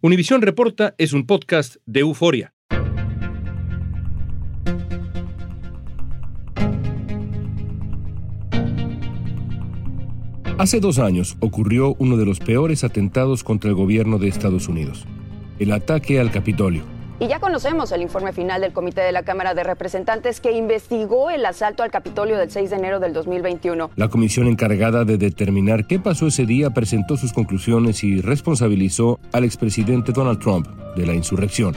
Univisión Reporta es un podcast de euforia. Hace dos años ocurrió uno de los peores atentados contra el gobierno de Estados Unidos, el ataque al Capitolio. Y ya conocemos el informe final del Comité de la Cámara de Representantes que investigó el asalto al Capitolio del 6 de enero del 2021. La comisión encargada de determinar qué pasó ese día presentó sus conclusiones y responsabilizó al expresidente Donald Trump de la insurrección.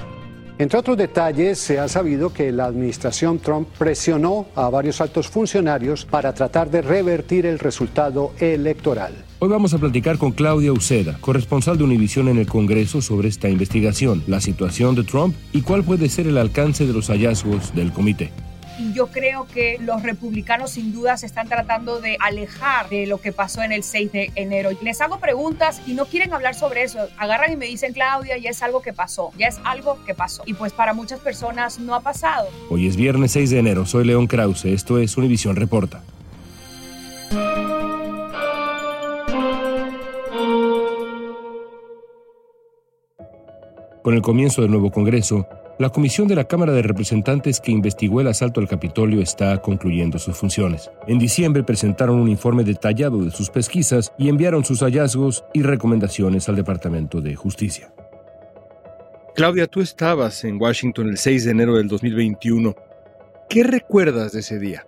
Entre otros detalles, se ha sabido que la administración Trump presionó a varios altos funcionarios para tratar de revertir el resultado electoral. Hoy vamos a platicar con Claudia Uceda, corresponsal de Univisión en el Congreso, sobre esta investigación, la situación de Trump y cuál puede ser el alcance de los hallazgos del comité. Yo creo que los republicanos sin duda se están tratando de alejar de lo que pasó en el 6 de enero. Les hago preguntas y no quieren hablar sobre eso. Agarran y me dicen, Claudia, ya es algo que pasó, ya es algo que pasó. Y pues para muchas personas no ha pasado. Hoy es viernes 6 de enero, soy León Krause, esto es Univisión Reporta. Con el comienzo del nuevo Congreso, la Comisión de la Cámara de Representantes que investigó el asalto al Capitolio está concluyendo sus funciones. En diciembre presentaron un informe detallado de sus pesquisas y enviaron sus hallazgos y recomendaciones al Departamento de Justicia. Claudia, tú estabas en Washington el 6 de enero del 2021. ¿Qué recuerdas de ese día?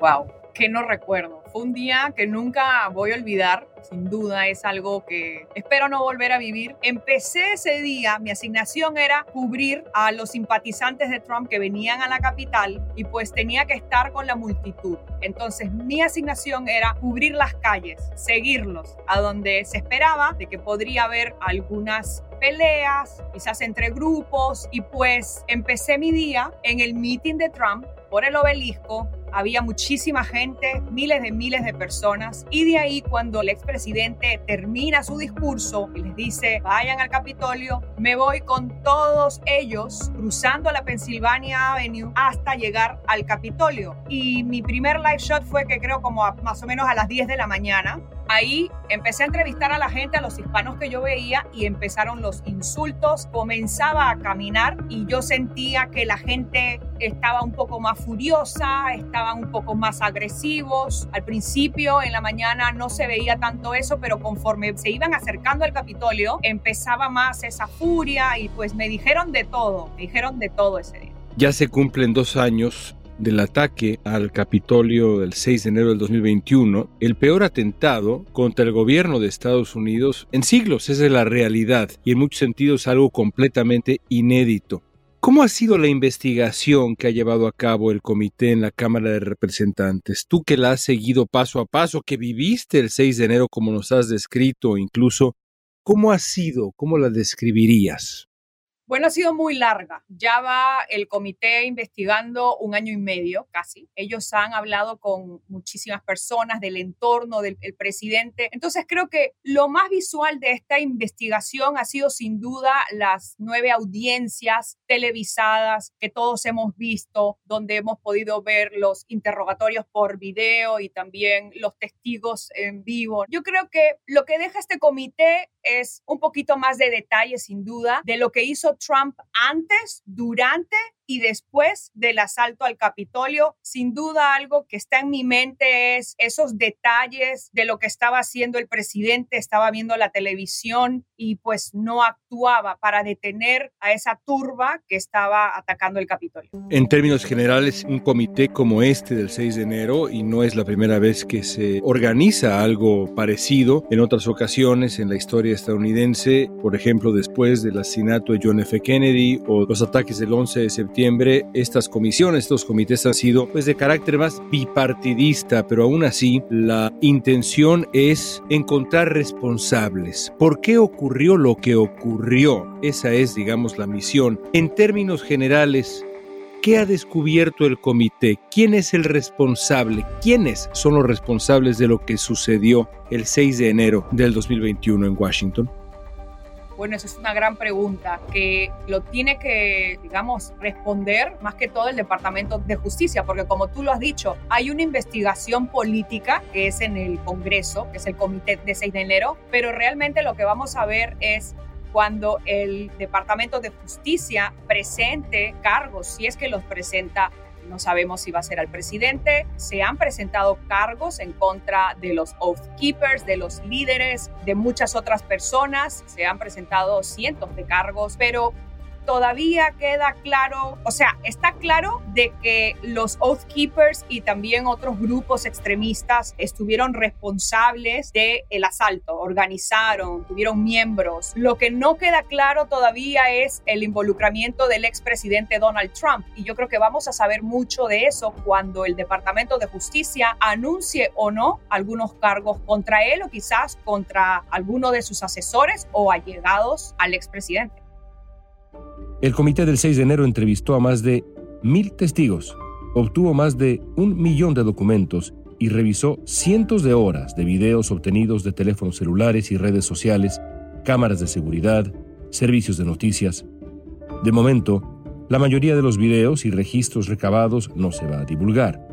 Wow, que no recuerdo. Fue un día que nunca voy a olvidar, sin duda es algo que espero no volver a vivir. Empecé ese día, mi asignación era cubrir a los simpatizantes de Trump que venían a la capital y pues tenía que estar con la multitud. Entonces mi asignación era cubrir las calles, seguirlos a donde se esperaba de que podría haber algunas peleas, quizás entre grupos, y pues empecé mi día en el meeting de Trump por el obelisco. Había muchísima gente, miles de miles de personas, y de ahí cuando el expresidente termina su discurso y les dice, vayan al Capitolio, me voy con todos ellos cruzando la Pennsylvania Avenue hasta llegar al Capitolio. Y mi primer live shot fue que creo como más o menos a las 10 de la mañana. Ahí empecé a entrevistar a la gente, a los hispanos que yo veía y empezaron los insultos, comenzaba a caminar y yo sentía que la gente estaba un poco más furiosa, estaban un poco más agresivos. Al principio, en la mañana, no se veía tanto eso, pero conforme se iban acercando al Capitolio, empezaba más esa furia y pues me dijeron de todo, me dijeron de todo ese día. Ya se cumplen dos años del ataque al Capitolio del 6 de enero del 2021, el peor atentado contra el gobierno de Estados Unidos en siglos. Esa es la realidad y en muchos sentidos algo completamente inédito. ¿Cómo ha sido la investigación que ha llevado a cabo el comité en la Cámara de Representantes? Tú que la has seguido paso a paso, que viviste el 6 de enero como nos has descrito incluso, ¿cómo ha sido? ¿Cómo la describirías? Bueno, ha sido muy larga. Ya va el comité investigando un año y medio casi. Ellos han hablado con muchísimas personas del entorno del presidente. Entonces creo que lo más visual de esta investigación ha sido sin duda las nueve audiencias televisadas que todos hemos visto, donde hemos podido ver los interrogatorios por video y también los testigos en vivo. Yo creo que lo que deja este comité es un poquito más de detalle, sin duda, de lo que hizo Trump antes, durante y después del asalto al Capitolio, sin duda algo que está en mi mente es esos detalles de lo que estaba haciendo el presidente, estaba viendo la televisión y pues no actuaba para detener a esa turba que estaba atacando el Capitolio. En términos generales, un comité como este del 6 de enero, y no es la primera vez que se organiza algo parecido, en otras ocasiones en la historia estadounidense, por ejemplo, después del asesinato de John F. Kennedy o los ataques del 11 de septiembre, estas comisiones, estos comités han sido pues de carácter más bipartidista, pero aún así la intención es encontrar responsables. ¿Por qué ocurrió lo que ocurrió? Esa es, digamos, la misión. En términos generales, ¿Qué ha descubierto el comité? ¿Quién es el responsable? ¿Quiénes son los responsables de lo que sucedió el 6 de enero del 2021 en Washington? Bueno, esa es una gran pregunta que lo tiene que, digamos, responder más que todo el Departamento de Justicia, porque como tú lo has dicho, hay una investigación política que es en el Congreso, que es el Comité de 6 de enero, pero realmente lo que vamos a ver es cuando el Departamento de Justicia presente cargos, si es que los presenta no sabemos si va a ser al presidente. Se han presentado cargos en contra de los Oath Keepers, de los líderes, de muchas otras personas. Se han presentado cientos de cargos, pero todavía queda claro, o sea, está claro de que los Oath Keepers y también otros grupos extremistas estuvieron responsables del el asalto, organizaron, tuvieron miembros. Lo que no queda claro todavía es el involucramiento del expresidente Donald Trump y yo creo que vamos a saber mucho de eso cuando el Departamento de Justicia anuncie o no algunos cargos contra él o quizás contra alguno de sus asesores o allegados al expresidente. El comité del 6 de enero entrevistó a más de mil testigos, obtuvo más de un millón de documentos y revisó cientos de horas de videos obtenidos de teléfonos celulares y redes sociales, cámaras de seguridad, servicios de noticias. De momento, la mayoría de los videos y registros recabados no se va a divulgar.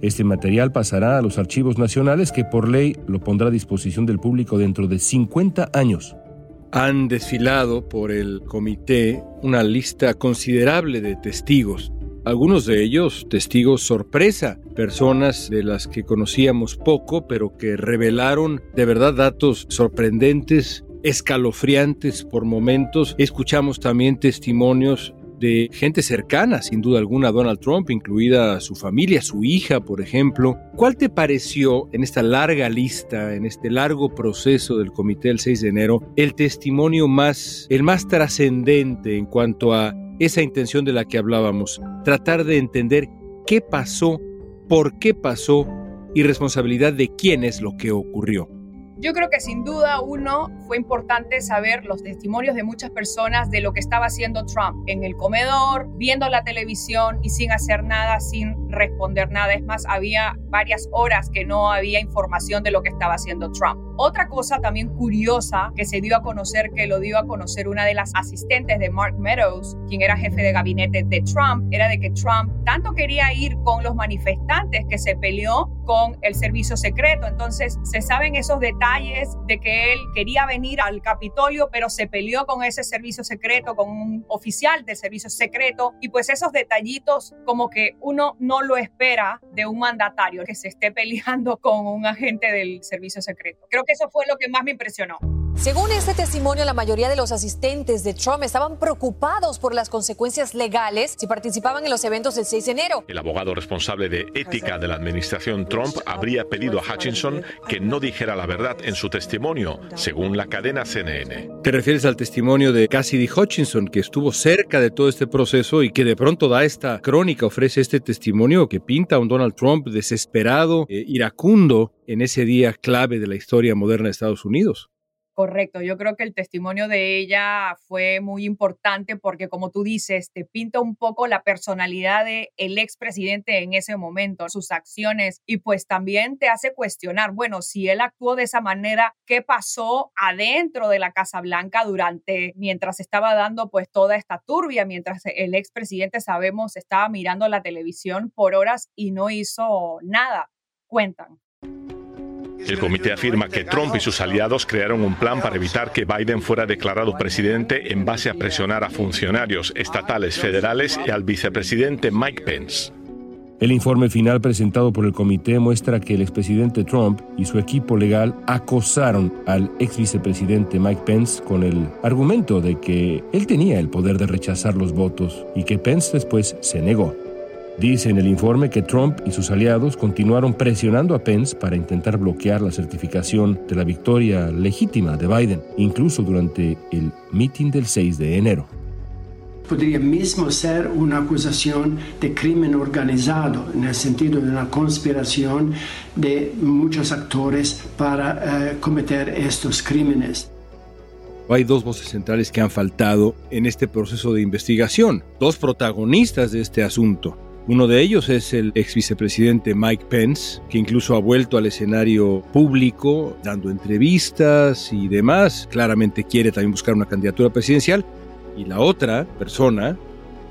Este material pasará a los archivos nacionales que por ley lo pondrá a disposición del público dentro de 50 años han desfilado por el comité una lista considerable de testigos. Algunos de ellos testigos sorpresa, personas de las que conocíamos poco, pero que revelaron de verdad datos sorprendentes, escalofriantes por momentos. Escuchamos también testimonios de gente cercana, sin duda alguna, a Donald Trump, incluida su familia, su hija, por ejemplo. ¿Cuál te pareció en esta larga lista, en este largo proceso del comité del 6 de enero, el testimonio más, el más trascendente en cuanto a esa intención de la que hablábamos? Tratar de entender qué pasó, por qué pasó y responsabilidad de quién es lo que ocurrió. Yo creo que sin duda uno fue importante saber los testimonios de muchas personas de lo que estaba haciendo Trump en el comedor, viendo la televisión y sin hacer nada, sin responder nada. Es más, había varias horas que no había información de lo que estaba haciendo Trump. Otra cosa también curiosa que se dio a conocer, que lo dio a conocer una de las asistentes de Mark Meadows, quien era jefe de gabinete de Trump, era de que Trump tanto quería ir con los manifestantes que se peleó con el servicio secreto. Entonces, se saben esos detalles de que él quería venir al Capitolio, pero se peleó con ese servicio secreto, con un oficial del servicio secreto. Y pues esos detallitos como que uno no lo espera de un mandatario que se esté peleando con un agente del servicio secreto. Creo que eso fue lo que más me impresionó. Según este testimonio, la mayoría de los asistentes de Trump estaban preocupados por las consecuencias legales si participaban en los eventos del 6 de enero. El abogado responsable de ética de la administración Trump habría pedido a Hutchinson que no dijera la verdad en su testimonio, según la cadena CNN. ¿Te refieres al testimonio de Cassidy Hutchinson, que estuvo cerca de todo este proceso y que de pronto da esta crónica, ofrece este testimonio que pinta a un Donald Trump desesperado, e iracundo en ese día clave de la historia moderna de Estados Unidos? Correcto, yo creo que el testimonio de ella fue muy importante porque como tú dices, te pinta un poco la personalidad del el expresidente en ese momento, sus acciones y pues también te hace cuestionar, bueno, si él actuó de esa manera, ¿qué pasó adentro de la Casa Blanca durante mientras estaba dando pues toda esta turbia, mientras el expresidente sabemos estaba mirando la televisión por horas y no hizo nada? Cuentan. El comité afirma que Trump y sus aliados crearon un plan para evitar que Biden fuera declarado presidente en base a presionar a funcionarios estatales federales y al vicepresidente Mike Pence. El informe final presentado por el comité muestra que el expresidente Trump y su equipo legal acosaron al ex vicepresidente Mike Pence con el argumento de que él tenía el poder de rechazar los votos y que Pence después se negó. Dice en el informe que Trump y sus aliados continuaron presionando a Pence para intentar bloquear la certificación de la victoria legítima de Biden, incluso durante el meeting del 6 de enero. Podría mismo ser una acusación de crimen organizado, en el sentido de una conspiración de muchos actores para eh, cometer estos crímenes. Hay dos voces centrales que han faltado en este proceso de investigación, dos protagonistas de este asunto. Uno de ellos es el ex vicepresidente Mike Pence, que incluso ha vuelto al escenario público, dando entrevistas y demás. Claramente quiere también buscar una candidatura presidencial. Y la otra persona,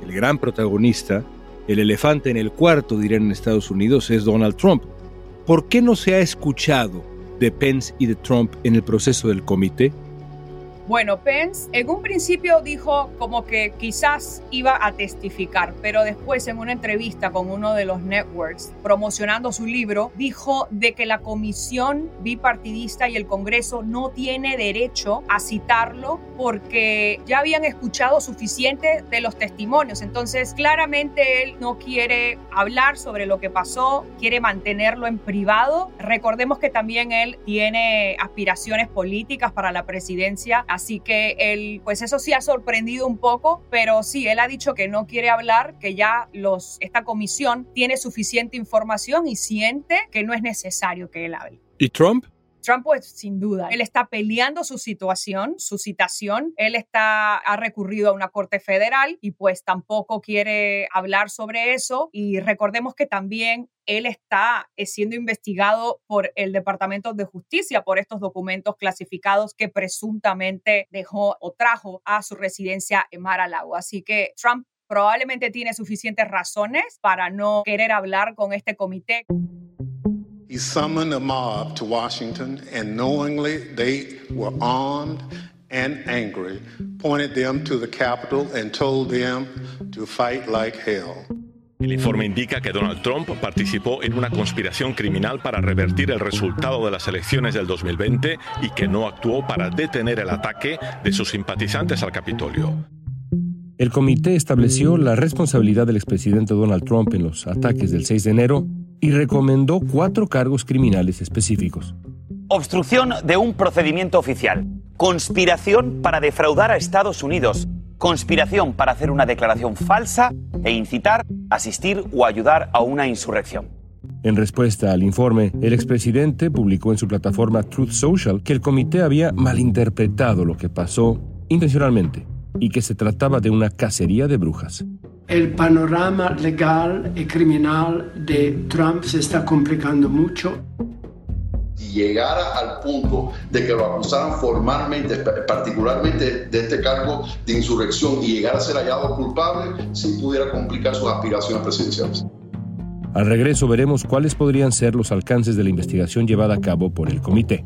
el gran protagonista, el elefante en el cuarto, dirían en Estados Unidos, es Donald Trump. ¿Por qué no se ha escuchado de Pence y de Trump en el proceso del comité? Bueno, Pence en un principio dijo como que quizás iba a testificar, pero después en una entrevista con uno de los networks promocionando su libro, dijo de que la comisión bipartidista y el Congreso no tiene derecho a citarlo porque ya habían escuchado suficiente de los testimonios. Entonces, claramente él no quiere hablar sobre lo que pasó, quiere mantenerlo en privado. Recordemos que también él tiene aspiraciones políticas para la presidencia Así que él, pues eso sí ha sorprendido un poco, pero sí, él ha dicho que no quiere hablar, que ya los, esta comisión tiene suficiente información y siente que no es necesario que él hable. ¿Y Trump? Trump, pues sin duda, él está peleando su situación, su citación, él está, ha recurrido a una corte federal y pues tampoco quiere hablar sobre eso. Y recordemos que también él está eh, siendo investigado por el Departamento de Justicia por estos documentos clasificados que presuntamente dejó o trajo a su residencia en Mar-a-Lago. Así que Trump probablemente tiene suficientes razones para no querer hablar con este comité. He summoned a mob to Washington, and knowingly they were armed and angry, pointed them to the Capitol and told them to fight like hell. El informe indica que Donald Trump participó en una conspiración criminal para revertir el resultado de las elecciones del 2020 y que no actuó para detener el ataque de sus simpatizantes al Capitolio. El comité estableció la responsabilidad del expresidente Donald Trump en los ataques del 6 de enero y recomendó cuatro cargos criminales específicos. Obstrucción de un procedimiento oficial, conspiración para defraudar a Estados Unidos, conspiración para hacer una declaración falsa e incitar, asistir o ayudar a una insurrección. En respuesta al informe, el expresidente publicó en su plataforma Truth Social que el comité había malinterpretado lo que pasó intencionalmente y que se trataba de una cacería de brujas el panorama legal y criminal de Trump se está complicando mucho. Y llegara al punto de que lo acusaran formalmente, particularmente de este cargo de insurrección, y llegara a ser hallado culpable, si pudiera complicar sus aspiraciones presidenciales. Al regreso veremos cuáles podrían ser los alcances de la investigación llevada a cabo por el comité.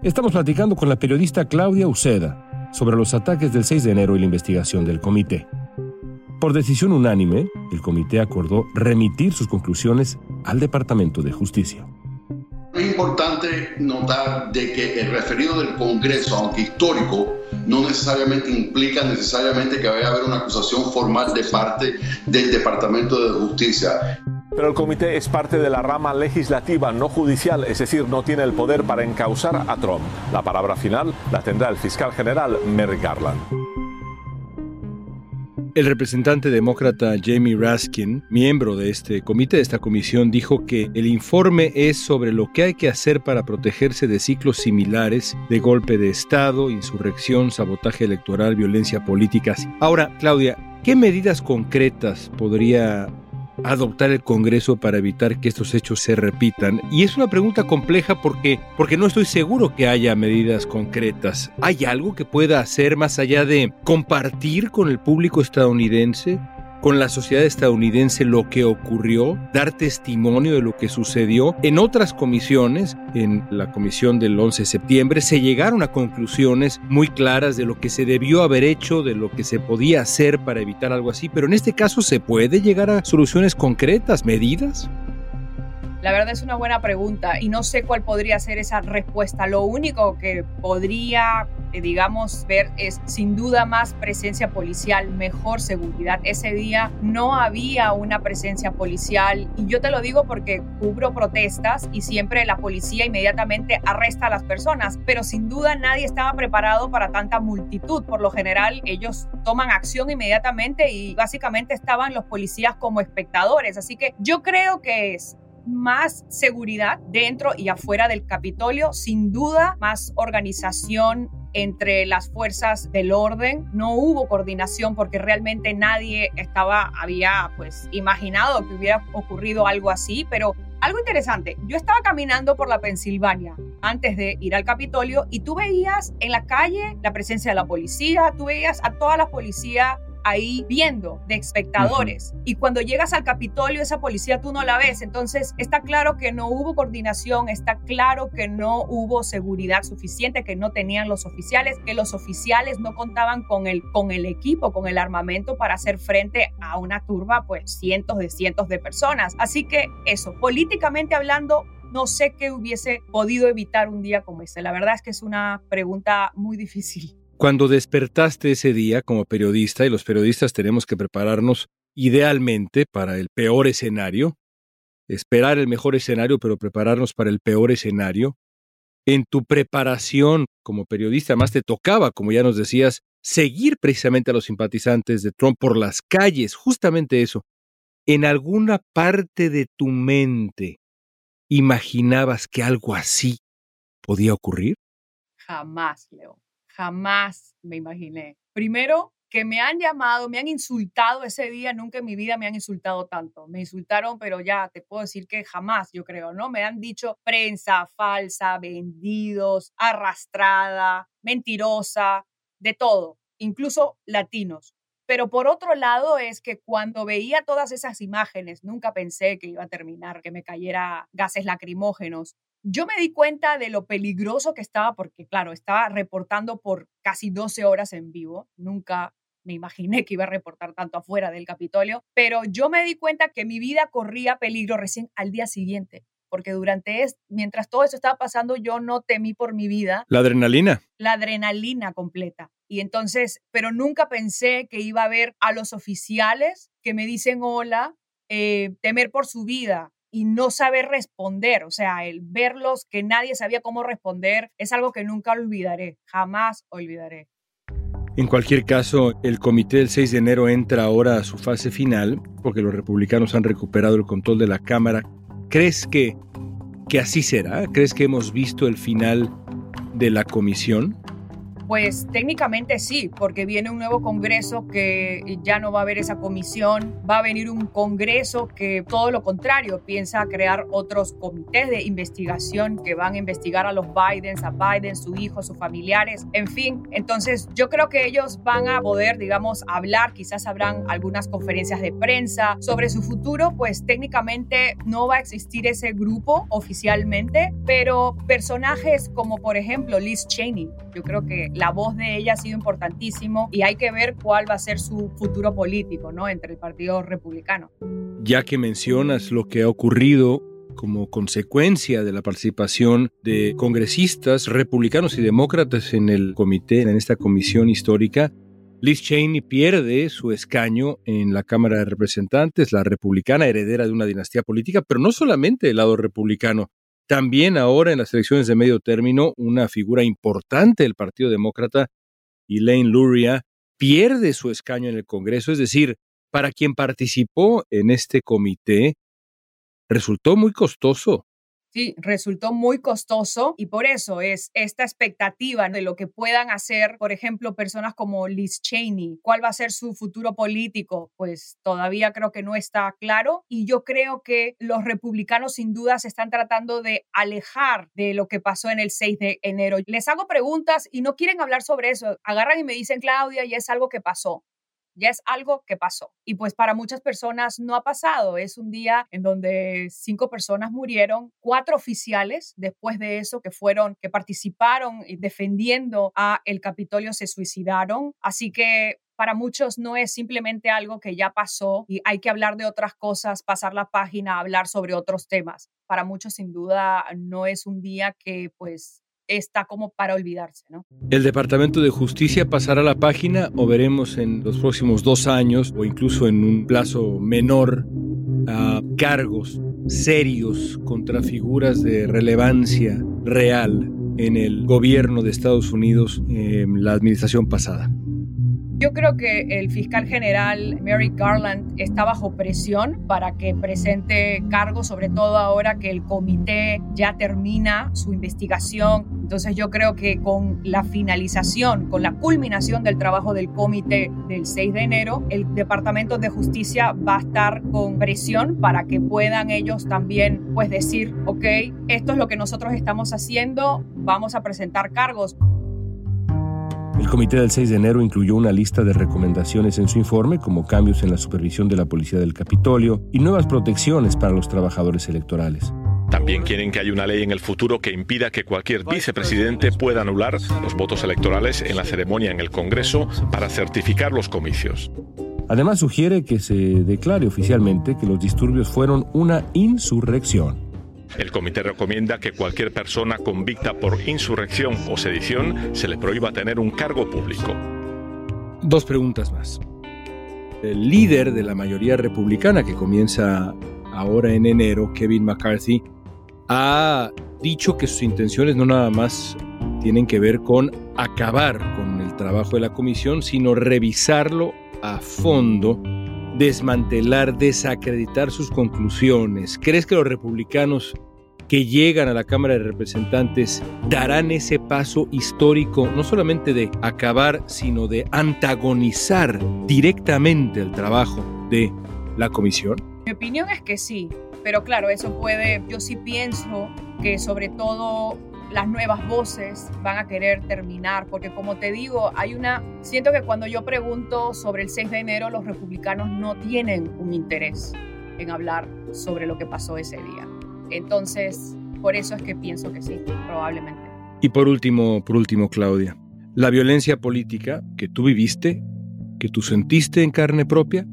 Estamos platicando con la periodista Claudia Uceda sobre los ataques del 6 de enero y la investigación del comité. Por decisión unánime, el comité acordó remitir sus conclusiones al Departamento de Justicia. Es importante notar de que el referido del Congreso, aunque histórico, no necesariamente implica necesariamente que vaya a haber una acusación formal de parte del Departamento de Justicia. Pero el comité es parte de la rama legislativa, no judicial, es decir, no tiene el poder para encausar a Trump. La palabra final la tendrá el fiscal general Merrick Garland. El representante demócrata Jamie Raskin, miembro de este comité, de esta comisión, dijo que el informe es sobre lo que hay que hacer para protegerse de ciclos similares de golpe de Estado, insurrección, sabotaje electoral, violencia política. Ahora, Claudia, ¿qué medidas concretas podría adoptar el Congreso para evitar que estos hechos se repitan? Y es una pregunta compleja porque, porque no estoy seguro que haya medidas concretas. ¿Hay algo que pueda hacer más allá de compartir con el público estadounidense con la sociedad estadounidense lo que ocurrió, dar testimonio de lo que sucedió. En otras comisiones, en la comisión del 11 de septiembre, se llegaron a conclusiones muy claras de lo que se debió haber hecho, de lo que se podía hacer para evitar algo así, pero en este caso se puede llegar a soluciones concretas, medidas. La verdad es una buena pregunta y no sé cuál podría ser esa respuesta. Lo único que podría, eh, digamos, ver es sin duda más presencia policial, mejor seguridad. Ese día no había una presencia policial y yo te lo digo porque cubro protestas y siempre la policía inmediatamente arresta a las personas, pero sin duda nadie estaba preparado para tanta multitud. Por lo general ellos toman acción inmediatamente y básicamente estaban los policías como espectadores. Así que yo creo que es más seguridad dentro y afuera del Capitolio, sin duda más organización entre las fuerzas del orden. No hubo coordinación porque realmente nadie estaba, había pues imaginado que hubiera ocurrido algo así, pero algo interesante, yo estaba caminando por la Pensilvania antes de ir al Capitolio y tú veías en la calle la presencia de la policía, tú veías a toda la policía ahí viendo de espectadores. Y cuando llegas al Capitolio, esa policía tú no la ves. Entonces está claro que no hubo coordinación, está claro que no hubo seguridad suficiente, que no tenían los oficiales, que los oficiales no contaban con el, con el equipo, con el armamento para hacer frente a una turba, pues cientos de cientos de personas. Así que eso, políticamente hablando, no sé qué hubiese podido evitar un día como ese. La verdad es que es una pregunta muy difícil. Cuando despertaste ese día como periodista, y los periodistas tenemos que prepararnos idealmente para el peor escenario, esperar el mejor escenario, pero prepararnos para el peor escenario, en tu preparación como periodista, más te tocaba, como ya nos decías, seguir precisamente a los simpatizantes de Trump por las calles, justamente eso. En alguna parte de tu mente, ¿imaginabas que algo así podía ocurrir? Jamás, Leo jamás me imaginé. Primero, que me han llamado, me han insultado ese día, nunca en mi vida me han insultado tanto. Me insultaron, pero ya te puedo decir que jamás, yo creo, ¿no? Me han dicho prensa falsa, vendidos, arrastrada, mentirosa, de todo, incluso latinos. Pero por otro lado es que cuando veía todas esas imágenes, nunca pensé que iba a terminar, que me cayera gases lacrimógenos, yo me di cuenta de lo peligroso que estaba porque, claro, estaba reportando por casi 12 horas en vivo. Nunca me imaginé que iba a reportar tanto afuera del Capitolio, pero yo me di cuenta que mi vida corría peligro recién al día siguiente, porque durante es, mientras todo eso estaba pasando, yo no temí por mi vida. La adrenalina. La adrenalina completa. Y entonces, pero nunca pensé que iba a ver a los oficiales que me dicen hola, eh, temer por su vida, y no saber responder, o sea, el verlos que nadie sabía cómo responder, es algo que nunca olvidaré, jamás olvidaré. En cualquier caso, el comité del 6 de enero entra ahora a su fase final, porque los republicanos han recuperado el control de la Cámara. ¿Crees que, que así será? ¿Crees que hemos visto el final de la comisión? Pues técnicamente sí, porque viene un nuevo Congreso que ya no va a haber esa comisión, va a venir un Congreso que todo lo contrario, piensa crear otros comités de investigación que van a investigar a los Bidens, a Biden, su hijo, sus familiares, en fin. Entonces yo creo que ellos van a poder, digamos, hablar, quizás habrán algunas conferencias de prensa sobre su futuro, pues técnicamente no va a existir ese grupo oficialmente, pero personajes como por ejemplo Liz Cheney, yo creo que la voz de ella ha sido importantísimo y hay que ver cuál va a ser su futuro político, ¿no? Entre el Partido Republicano. Ya que mencionas lo que ha ocurrido como consecuencia de la participación de congresistas republicanos y demócratas en el comité, en esta comisión histórica, Liz Cheney pierde su escaño en la Cámara de Representantes, la republicana heredera de una dinastía política, pero no solamente del lado republicano, también ahora en las elecciones de medio término, una figura importante del Partido Demócrata, Elaine Luria, pierde su escaño en el Congreso, es decir, para quien participó en este comité, resultó muy costoso Sí, resultó muy costoso y por eso es esta expectativa de lo que puedan hacer, por ejemplo, personas como Liz Cheney. ¿Cuál va a ser su futuro político? Pues todavía creo que no está claro y yo creo que los republicanos sin duda se están tratando de alejar de lo que pasó en el 6 de enero. Les hago preguntas y no quieren hablar sobre eso. Agarran y me dicen, Claudia, y es algo que pasó ya es algo que pasó. Y pues para muchas personas no ha pasado. Es un día en donde cinco personas murieron, cuatro oficiales después de eso que fueron, que participaron defendiendo a el Capitolio se suicidaron. Así que para muchos no es simplemente algo que ya pasó y hay que hablar de otras cosas, pasar la página, hablar sobre otros temas. Para muchos sin duda no es un día que pues está como para olvidarse. ¿no? ¿El Departamento de Justicia pasará la página o veremos en los próximos dos años o incluso en un plazo menor a cargos serios contra figuras de relevancia real en el gobierno de Estados Unidos en la administración pasada? Yo creo que el fiscal general Merrick Garland está bajo presión para que presente cargos, sobre todo ahora que el comité ya termina su investigación. Entonces yo creo que con la finalización, con la culminación del trabajo del comité del 6 de enero, el Departamento de Justicia va a estar con presión para que puedan ellos también pues decir, ok, esto es lo que nosotros estamos haciendo, vamos a presentar cargos. El comité del 6 de enero incluyó una lista de recomendaciones en su informe, como cambios en la supervisión de la policía del Capitolio y nuevas protecciones para los trabajadores electorales. También quieren que haya una ley en el futuro que impida que cualquier vicepresidente pueda anular los votos electorales en la ceremonia en el Congreso para certificar los comicios. Además sugiere que se declare oficialmente que los disturbios fueron una insurrección. El comité recomienda que cualquier persona convicta por insurrección o sedición se le prohíba tener un cargo público. Dos preguntas más. El líder de la mayoría republicana que comienza ahora en enero, Kevin McCarthy, ha dicho que sus intenciones no nada más tienen que ver con acabar con el trabajo de la comisión, sino revisarlo a fondo desmantelar, desacreditar sus conclusiones? ¿Crees que los republicanos que llegan a la Cámara de Representantes darán ese paso histórico, no solamente de acabar, sino de antagonizar directamente el trabajo de la comisión? Mi opinión es que sí, pero claro, eso puede, yo sí pienso que sobre todo las nuevas voces van a querer terminar, porque como te digo, hay una, siento que cuando yo pregunto sobre el 6 de enero, los republicanos no tienen un interés en hablar sobre lo que pasó ese día. Entonces, por eso es que pienso que sí, probablemente. Y por último, por último, Claudia, la violencia política que tú viviste, que tú sentiste en carne propia,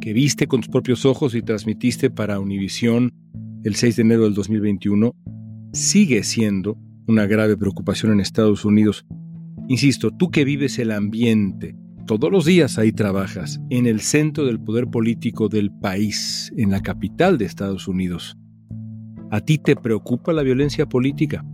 que viste con tus propios ojos y transmitiste para Univisión el 6 de enero del 2021, sigue siendo una grave preocupación en Estados Unidos. Insisto, tú que vives el ambiente, todos los días ahí trabajas, en el centro del poder político del país, en la capital de Estados Unidos. ¿A ti te preocupa la violencia política?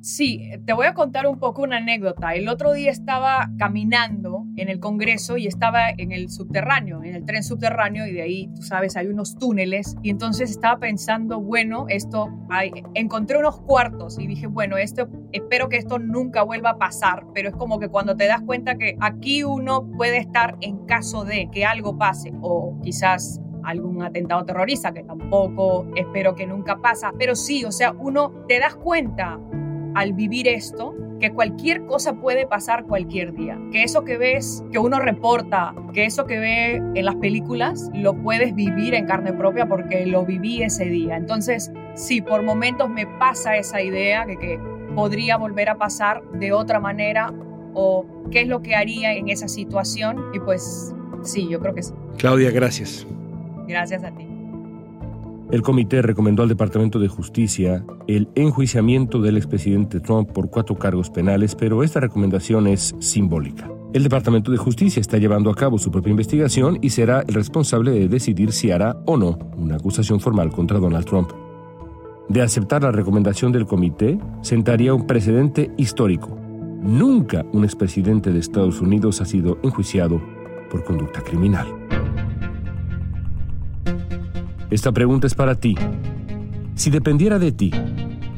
Sí, te voy a contar un poco una anécdota. El otro día estaba caminando en el Congreso y estaba en el subterráneo, en el tren subterráneo y de ahí, tú sabes, hay unos túneles. Y entonces estaba pensando, bueno, esto, hay, encontré unos cuartos y dije, bueno, esto, espero que esto nunca vuelva a pasar, pero es como que cuando te das cuenta que aquí uno puede estar en caso de que algo pase o quizás algún atentado terrorista, que tampoco espero que nunca pasa, pero sí, o sea, uno te das cuenta al vivir esto que cualquier cosa puede pasar cualquier día. Que eso que ves, que uno reporta, que eso que ve en las películas, lo puedes vivir en carne propia porque lo viví ese día. Entonces, sí, por momentos me pasa esa idea de que podría volver a pasar de otra manera o qué es lo que haría en esa situación. Y pues sí, yo creo que sí. Claudia, gracias. Gracias a ti. El comité recomendó al Departamento de Justicia el enjuiciamiento del expresidente Trump por cuatro cargos penales, pero esta recomendación es simbólica. El Departamento de Justicia está llevando a cabo su propia investigación y será el responsable de decidir si hará o no una acusación formal contra Donald Trump. De aceptar la recomendación del comité, sentaría un precedente histórico. Nunca un expresidente de Estados Unidos ha sido enjuiciado por conducta criminal. Esta pregunta es para ti. Si dependiera de ti,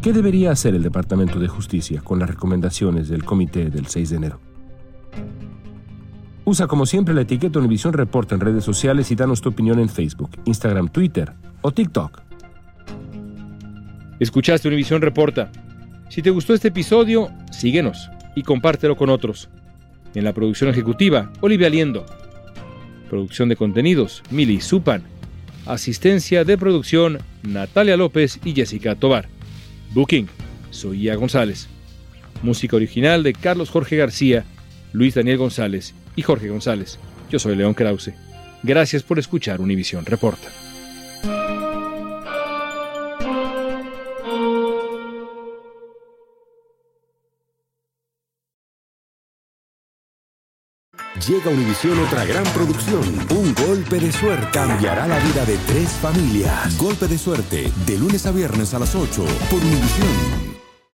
¿qué debería hacer el Departamento de Justicia con las recomendaciones del comité del 6 de enero? Usa como siempre la etiqueta Univision Report en redes sociales y danos tu opinión en Facebook, Instagram, Twitter o TikTok. Escuchaste Univisión Reporta. Si te gustó este episodio, síguenos y compártelo con otros. En la producción ejecutiva, Olivia Liendo. Producción de contenidos, Mili Supan. Asistencia de producción, Natalia López y Jessica Tobar. Booking, Soía González. Música original de Carlos Jorge García, Luis Daniel González y Jorge González. Yo soy León Krause. Gracias por escuchar Univisión Reporta. Llega a Univisión otra gran producción. Un golpe de suerte cambiará la vida de tres familias. Golpe de suerte, de lunes a viernes a las 8 por Univisión.